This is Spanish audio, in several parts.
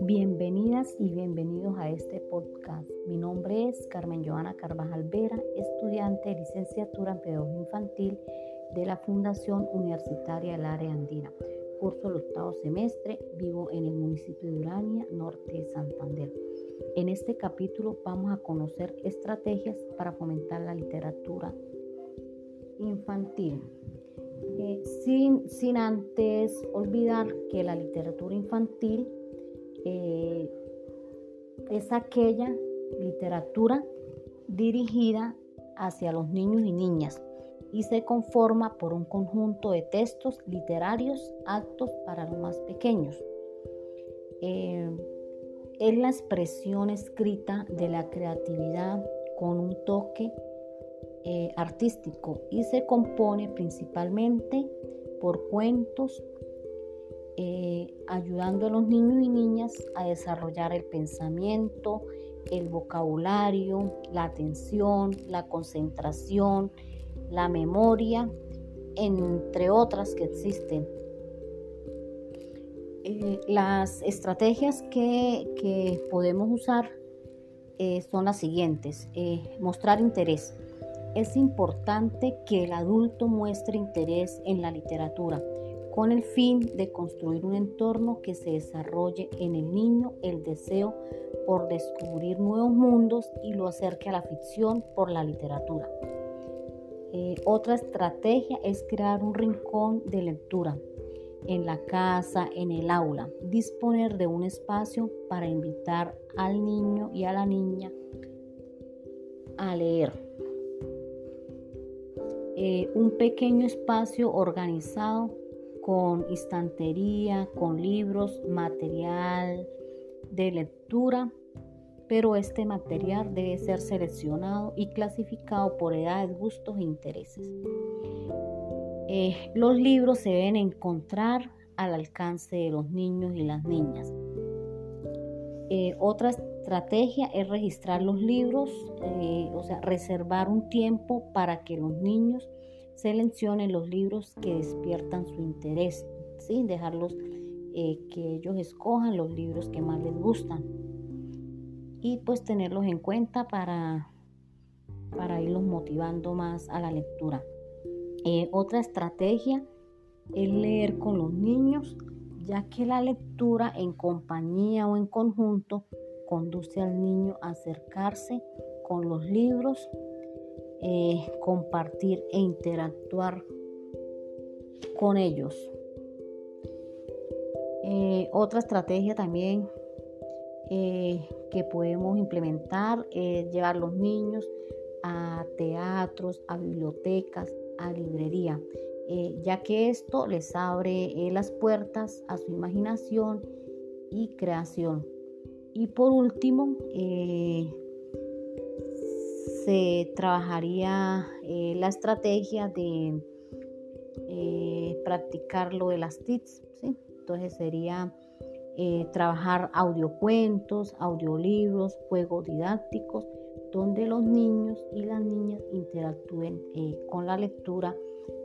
Bienvenidas y bienvenidos a este podcast. Mi nombre es Carmen Joana Carvajal Vera, estudiante de licenciatura en Pedagogía Infantil de la Fundación Universitaria del Área Andina. Curso el octavo semestre, vivo en el municipio de Urania, norte de Santander. En este capítulo vamos a conocer estrategias para fomentar la literatura infantil. Eh, sin, sin antes olvidar que la literatura infantil eh, es aquella literatura dirigida hacia los niños y niñas y se conforma por un conjunto de textos literarios aptos para los más pequeños. Eh, es la expresión escrita de la creatividad con un toque eh, artístico y se compone principalmente por cuentos, eh, ayudando a los niños y niñas a desarrollar el pensamiento, el vocabulario, la atención, la concentración, la memoria, entre otras que existen. Eh, las estrategias que, podemos usar son las siguientes. mostrar interés. Es importante que el adulto muestre interés en la literatura con el fin de construir un entorno que se desarrolle en el niño el deseo por descubrir nuevos mundos y lo acerque a la ficción por la literatura. Eh, otra estrategia es crear un rincón de lectura en la casa, en el aula, disponer de un espacio para invitar al niño y a la niña a leer. Eh, un pequeño espacio organizado con estantería, con libros, material de lectura, pero este material debe ser seleccionado y clasificado por edades, gustos e intereses. Eh, los libros se deben encontrar al alcance de los niños y las niñas. Eh, otra estrategia es registrar los libros, eh, o sea, reservar un tiempo para que los niños seleccionen los libros que despiertan su interés, sin dejarlos eh, que ellos escojan los libros que más les gustan y pues tenerlos en cuenta para, para irlos motivando más a la lectura. Eh, otra estrategia es leer con los niños, ya que la lectura en compañía o en conjunto conduce al niño a acercarse con los libros eh, compartir e interactuar con ellos. Eh, otra estrategia también eh, que podemos implementar es llevar los niños a teatros, a bibliotecas, a librería, ya que esto les abre las puertas a su imaginación y creación. Y por último, se trabajaría eh, la estrategia de eh, practicar lo de las TICs. Entonces sería eh, trabajar audiocuentos, audiolibros, juegos didácticos, donde los niños y las niñas interactúen con la lectura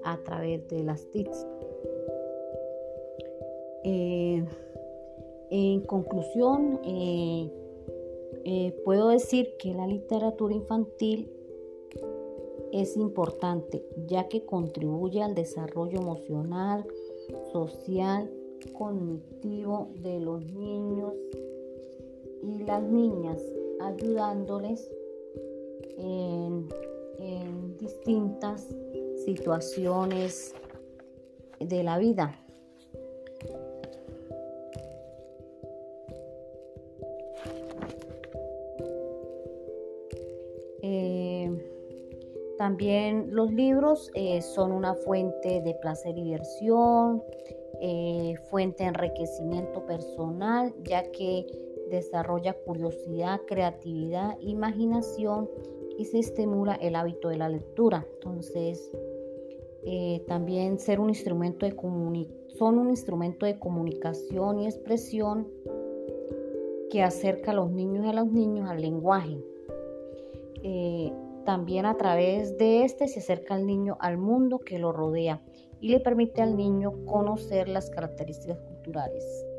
a través de las TICs. En conclusión, eh, puedo decir que la literatura infantil es importante ya que contribuye al desarrollo emocional, social, cognitivo de los niños y las niñas, ayudándoles en distintas situaciones de la vida. También los libros eh, son una fuente de placer y diversión, eh, fuente de enriquecimiento personal, ya que desarrolla curiosidad, creatividad, imaginación y se estimula el hábito de la lectura. Entonces, eh, también ser un instrumento de son un instrumento de comunicación y expresión que acerca a los niños y a los niños al lenguaje También a través de este se acerca el niño al mundo que lo rodea y le permite al niño conocer las características culturales.